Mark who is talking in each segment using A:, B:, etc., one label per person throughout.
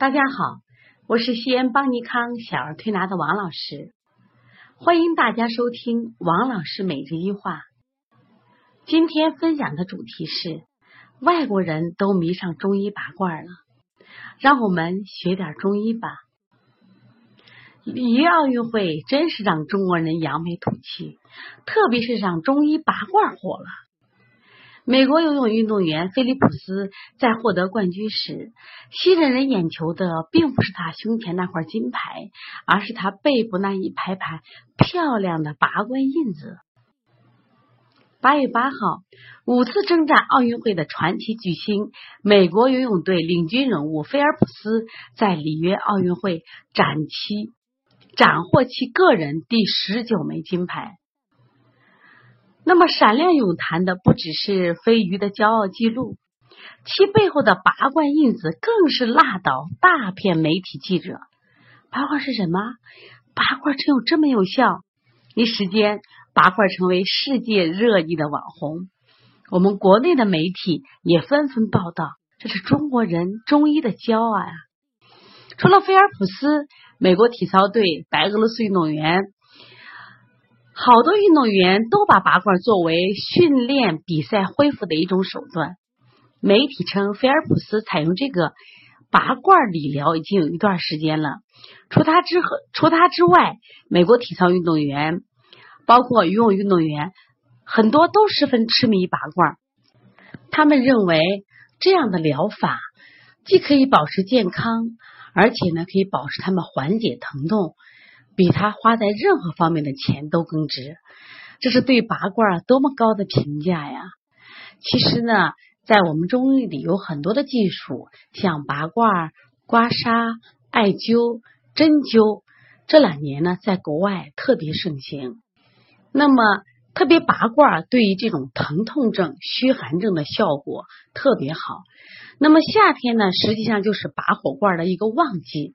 A: 大家好，我是西安邦尼康小儿推拿的王老师，欢迎大家收听王老师每日一话。今天分享的主题是外国人都迷上中医拔罐了，让我们学点中医吧。里约奥运会真是让中国人扬眉吐气，特别是让中医拔罐火了。美国游泳运动员菲利普斯在获得冠军时，吸引人眼球的并不是他胸前那块金牌，而是他背部那一排排漂亮的拔罐印子。八月八号，五次征战奥运会的传奇巨星，美国游泳队领军人物菲尔普斯在里约奥运会斩其斩获其个人第十九枚金牌。那么闪亮泳坛的不只是飞鱼的骄傲记录，其背后的拔罐印子更是辣倒大片媒体记者。拔罐是什么？拔罐真有这么有效？一时间，拔罐成为世界热议的网红。我们国内的媒体也纷纷报道，这是中国人中医的骄傲啊！除了菲尔普斯，美国体操队、白俄罗斯运动员。好多运动员都把拔罐作为训练比赛恢复的一种手段。媒体称，菲尔普斯采用这个拔罐理疗已经有一段时间了。除他之除他之外，美国体操运动员，包括游泳运动员，很多都十分痴迷拔罐。他们认为这样的疗法既可以保持健康，而且呢可以保持他们缓解疼痛。比他花在任何方面的钱都更值，这是对拔罐多么高的评价呀！其实呢，在我们中医里有很多的技术，像拔罐、刮痧、艾灸、针灸，这两年呢，在国外特别盛行。那么，特别拔罐对于这种疼痛症、虚寒症的效果特别好。那么夏天呢，实际上就是拔火罐的一个旺季。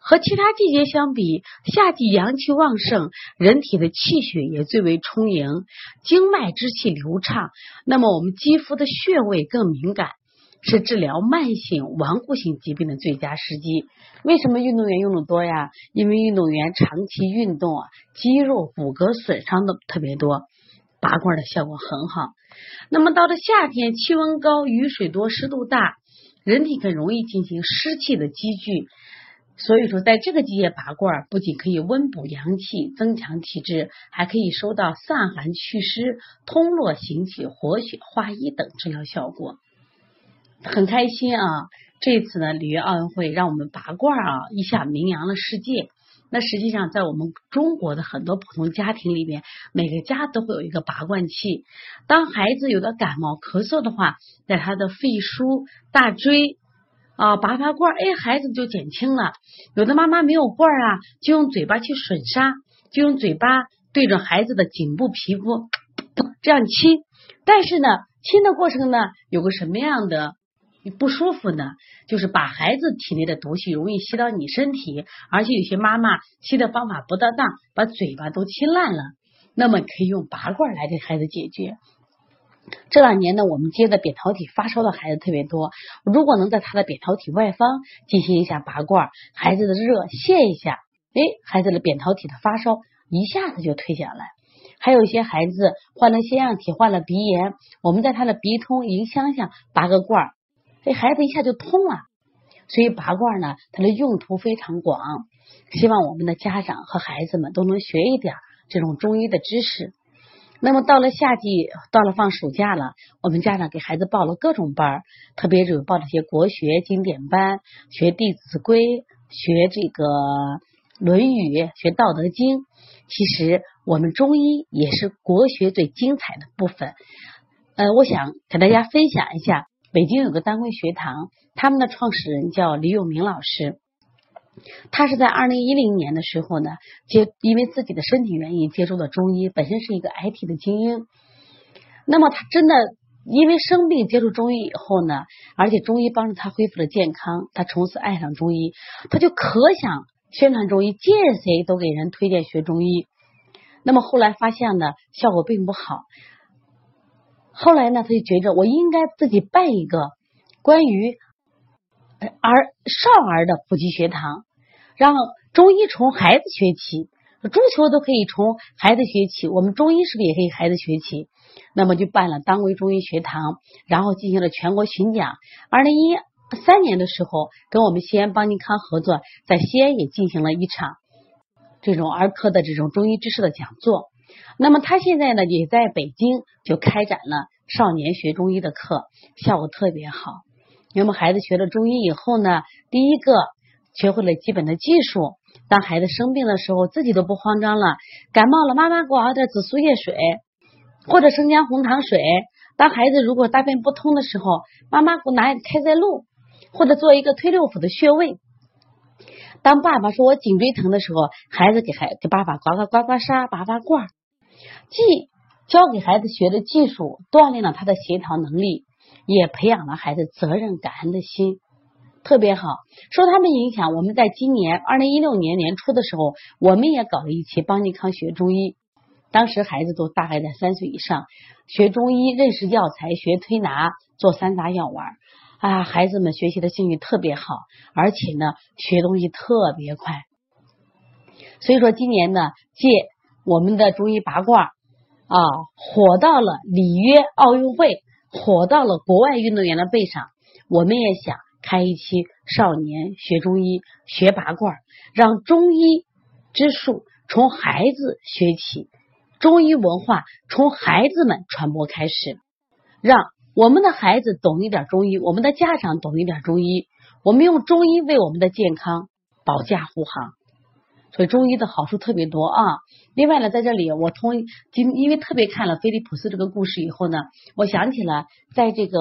A: 和其他季节相比，夏季阳气旺盛，人体的气血也最为充盈，经脉之气流畅。那么我们肌肤的穴位更敏感，是治疗慢性顽固性疾病的最佳时机。为什么运动员用的多呀？因为运动员长期运动啊，肌肉骨骼损伤的特别多，拔罐的效果很好。那么到了夏天，气温高，雨水多，湿度大，人体很容易进行湿气的积聚。所以说，在这个季节拔罐，不仅可以温补阳气、增强体质，还可以收到散寒祛湿、通络行气、活血化瘀等治疗效果。很开心啊！这次呢，里约奥运会让我们拔罐啊，一下名扬了世界。那实际上，在我们中国的很多普通家庭里面，每个家都会有一个拔罐器。当孩子有的感冒、咳嗽的话，在他的肺腧、大椎。啊，拔拔罐，哎，孩子就减轻了。有的妈妈没有罐啊，就用嘴巴去吮杀，就用嘴巴对着孩子的颈部皮肤这样亲。但是呢，亲的过程呢，有个什么样的不舒服呢？就是把孩子体内的毒气容易吸到你身体，而且有些妈妈吸的方法不得当，把嘴巴都亲烂了。那么可以用拔罐来给孩子解决。这两年呢，我们接的扁桃体发烧的孩子特别多。如果能在他的扁桃体外方进行一下拔罐，孩子的热泄一下，哎，孩子的扁桃体的发烧一下子就退下来。还有一些孩子患了腺样体，患了鼻炎，我们在他的鼻通迎香下拔个罐，这孩子一下就通了。所以拔罐呢，它的用途非常广。希望我们的家长和孩子们都能学一点这种中医的知识。那么到了夏季，到了放暑假了，我们家长给孩子报了各种班儿，特别是报了些国学经典班，学《弟子规》，学这个《论语》，学《道德经》。其实我们中医也是国学最精彩的部分。呃，我想给大家分享一下，北京有个丹桂学堂，他们的创始人叫李永明老师。他是在二零一零年的时候呢，接因为自己的身体原因接触了中医，本身是一个 IT 的精英。那么他真的因为生病接触中医以后呢，而且中医帮助他恢复了健康，他从此爱上中医，他就可想宣传中医，见谁都给人推荐学中医。那么后来发现呢，效果并不好。后来呢，他就觉着我应该自己办一个关于儿少儿的普及学堂，让中医从孩子学起。足球都可以从孩子学起，我们中医是不是也可以孩子学起？那么就办了当归中医学堂，然后进行了全国巡讲。二零一三年的时候，跟我们西安邦尼康合作，在西安也进行了一场这种儿科的这种中医知识的讲座。那么他现在呢，也在北京就开展了少年学中医的课，效果特别好。那么孩子学了中医以后呢，第一个学会了基本的技术。当孩子生病的时候，自己都不慌张了。感冒了，妈妈给我熬点紫苏叶水或者生姜红糖水。当孩子如果大便不通的时候，妈妈给我拿开塞露，或者做一个推六腑的穴位。当爸爸说我颈椎疼的时候，孩子给孩给爸爸刮刮刮刮痧、拔拔罐，既教给孩子学的技术，锻炼了他的协调能力，也培养了孩子责任感恩的心。特别好，受他们影响，我们在今年二零一六年年初的时候，我们也搞了一期邦尼康学中医。当时孩子都大概在三岁以上，学中医、认识药材、学推拿、做三杂药丸啊，孩子们学习的兴趣特别好，而且呢，学东西特别快。所以说，今年呢，借我们的中医拔罐啊，火到了里约奥运会，火到了国外运动员的背上，我们也想。开一期少年学中医学拔罐，让中医之术从孩子学起，中医文化从孩子们传播开始，让我们的孩子懂一点中医，我们的家长懂一点中医，我们用中医为我们的健康保驾护航。所以中医的好处特别多啊！另外呢，在这里我通今因为特别看了菲利普斯这个故事以后呢，我想起了在这个。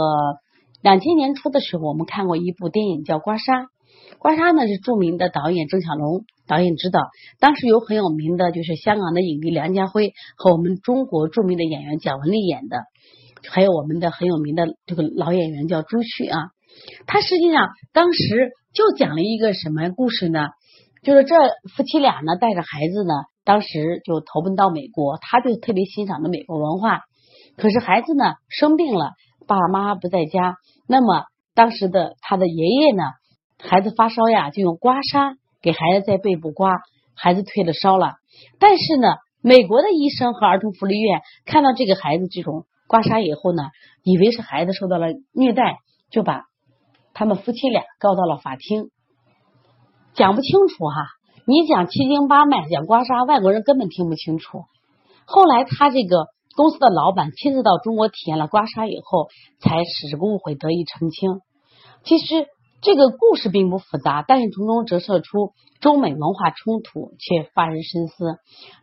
A: 两千年初的时候，我们看过一部电影叫《刮痧》，刮痧呢是著名的导演郑晓龙导演指导，当时有很有名的就是香港的影帝梁家辉和我们中国著名的演员蒋雯丽演的，还有我们的很有名的这个老演员叫朱旭啊。他实际上当时就讲了一个什么故事呢？就是这夫妻俩呢带着孩子呢，当时就投奔到美国，他就特别欣赏的美国文化，可是孩子呢生病了。爸爸妈妈不在家，那么当时的他的爷爷呢？孩子发烧呀，就用刮痧给孩子在背部刮，孩子退了烧了。但是呢，美国的医生和儿童福利院看到这个孩子这种刮痧以后呢，以为是孩子受到了虐待，就把他们夫妻俩告到了法庭。讲不清楚哈，你讲七经八脉，讲刮痧，外国人根本听不清楚。后来他这个。公司的老板亲自到中国体验了刮痧以后，才使这个误会得以澄清。其实这个故事并不复杂，但是从中折射出中美文化冲突，却发人深思。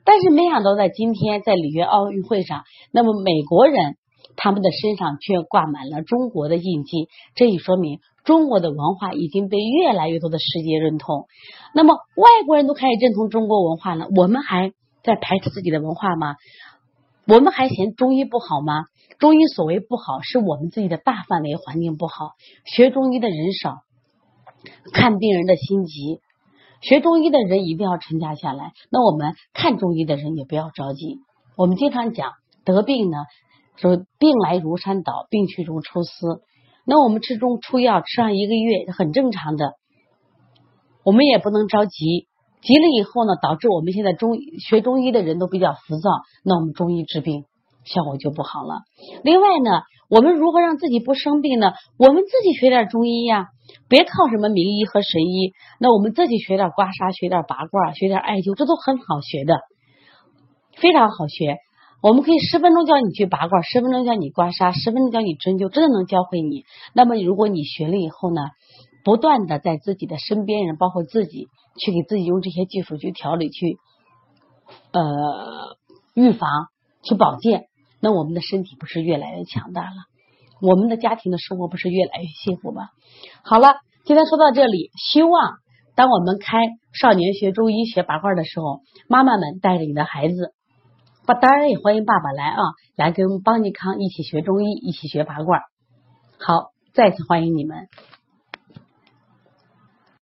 A: 但是没想到，在今天在里约奥运会上，那么美国人他们的身上却挂满了中国的印记，这也说明中国的文化已经被越来越多的世界认同。那么外国人都开始认同中国文化了，我们还在排斥自己的文化吗？我们还嫌中医不好吗？中医所谓不好，是我们自己的大范围环境不好，学中医的人少，看病人的心急，学中医的人一定要沉下下来。那我们看中医的人也不要着急。我们经常讲得病呢，说病来如山倒，病去如抽丝。那我们吃中出药吃上一个月很正常的，我们也不能着急。急了以后呢，导致我们现在中学中医的人都比较浮躁，那我们中医治病效果就不好了。另外呢，我们如何让自己不生病呢？我们自己学点中医呀，别靠什么名医和神医。那我们自己学点刮痧，学点拔罐，学点艾灸，这都很好学的，非常好学。我们可以十分钟教你去拔罐，十分钟教你刮痧，十分钟教你针灸，真的能教会你。那么如果你学了以后呢，不断的在自己的身边人，包括自己。去给自己用这些技术去调理、去呃预防、去保健，那我们的身体不是越来越强大了？我们的家庭的生活不是越来越幸福吗？好了，今天说到这里，希望当我们开少年学中医学拔罐的时候，妈妈们带着你的孩子，当然也欢迎爸爸来啊，来跟邦尼康一起学中医，一起学拔罐。好，再次欢迎你们。